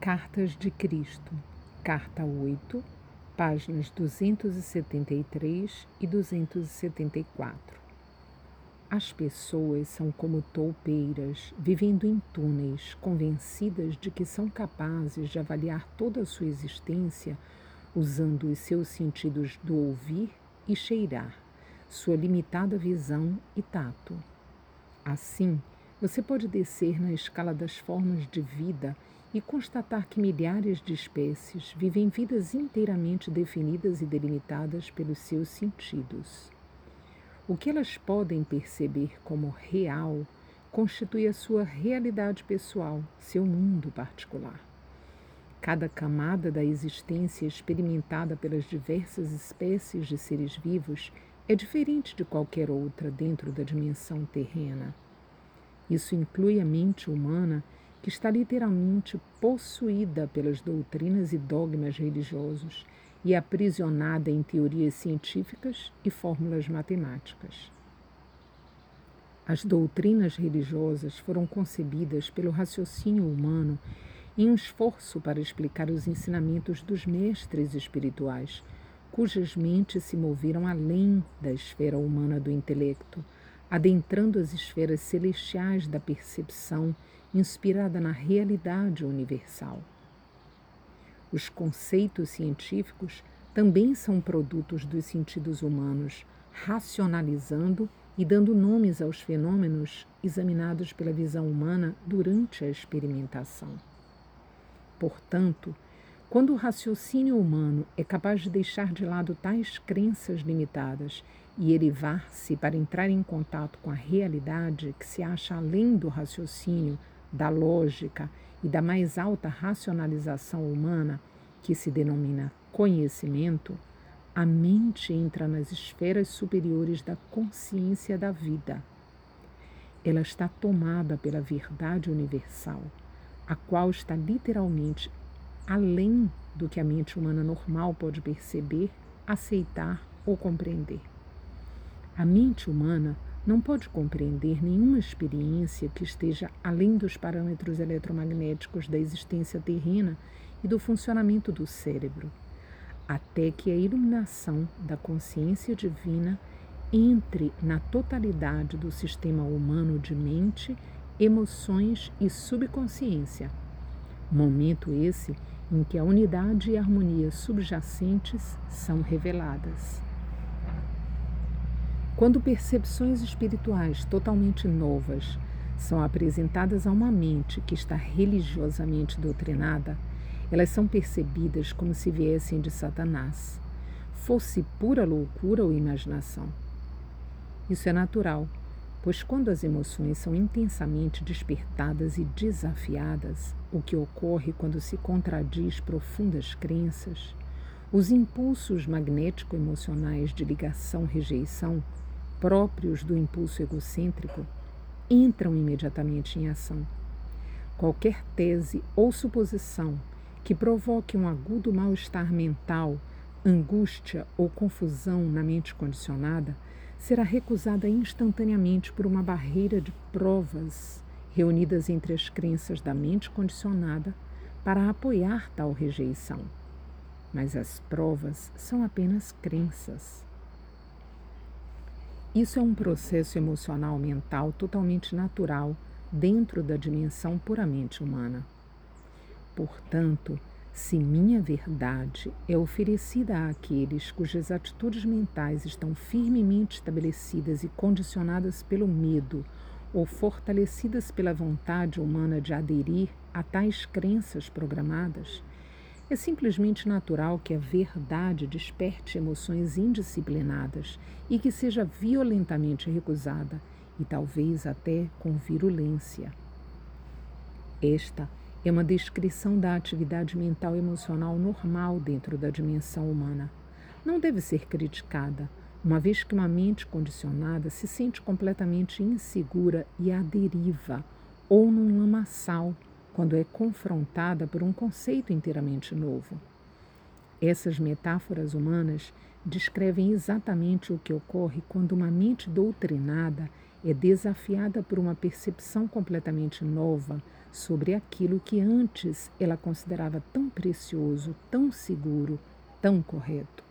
Cartas de Cristo, Carta 8, páginas 273 e 274. As pessoas são como toupeiras, vivendo em túneis, convencidas de que são capazes de avaliar toda a sua existência usando os seus sentidos do ouvir e cheirar, sua limitada visão e tato. Assim, você pode descer na escala das formas de vida e constatar que milhares de espécies vivem vidas inteiramente definidas e delimitadas pelos seus sentidos. O que elas podem perceber como real constitui a sua realidade pessoal, seu mundo particular. Cada camada da existência experimentada pelas diversas espécies de seres vivos é diferente de qualquer outra dentro da dimensão terrena. Isso inclui a mente humana, que está literalmente possuída pelas doutrinas e dogmas religiosos e aprisionada em teorias científicas e fórmulas matemáticas. As doutrinas religiosas foram concebidas pelo raciocínio humano em um esforço para explicar os ensinamentos dos mestres espirituais, cujas mentes se moveram além da esfera humana do intelecto adentrando as esferas celestiais da percepção inspirada na realidade universal. Os conceitos científicos também são produtos dos sentidos humanos, racionalizando e dando nomes aos fenômenos examinados pela visão humana durante a experimentação. Portanto, quando o raciocínio humano é capaz de deixar de lado tais crenças limitadas e elevar-se para entrar em contato com a realidade que se acha além do raciocínio, da lógica e da mais alta racionalização humana, que se denomina conhecimento, a mente entra nas esferas superiores da consciência da vida. Ela está tomada pela verdade universal, a qual está literalmente além do que a mente humana normal pode perceber, aceitar ou compreender. A mente humana não pode compreender nenhuma experiência que esteja além dos parâmetros eletromagnéticos da existência terrena e do funcionamento do cérebro, até que a iluminação da consciência divina entre na totalidade do sistema humano de mente, emoções e subconsciência. Momento esse em que a unidade e a harmonia subjacentes são reveladas. Quando percepções espirituais totalmente novas são apresentadas a uma mente que está religiosamente doutrinada, elas são percebidas como se viessem de Satanás, fosse pura loucura ou imaginação. Isso é natural, pois quando as emoções são intensamente despertadas e desafiadas, o que ocorre quando se contradiz profundas crenças, os impulsos magnético-emocionais de ligação-rejeição, próprios do impulso egocêntrico, entram imediatamente em ação. Qualquer tese ou suposição que provoque um agudo mal-estar mental, angústia ou confusão na mente condicionada será recusada instantaneamente por uma barreira de provas reunidas entre as crenças da mente condicionada para apoiar tal rejeição. Mas as provas são apenas crenças. Isso é um processo emocional mental totalmente natural dentro da dimensão puramente humana. Portanto, se minha verdade é oferecida àqueles cujas atitudes mentais estão firmemente estabelecidas e condicionadas pelo medo ou fortalecidas pela vontade humana de aderir a tais crenças programadas, é simplesmente natural que a verdade desperte emoções indisciplinadas e que seja violentamente recusada, e talvez até com virulência. Esta é uma descrição da atividade mental emocional normal dentro da dimensão humana. Não deve ser criticada, uma vez que uma mente condicionada se sente completamente insegura e à deriva, ou num lamaçal, quando é confrontada por um conceito inteiramente novo. Essas metáforas humanas descrevem exatamente o que ocorre quando uma mente doutrinada é desafiada por uma percepção completamente nova sobre aquilo que antes ela considerava tão precioso, tão seguro, tão correto.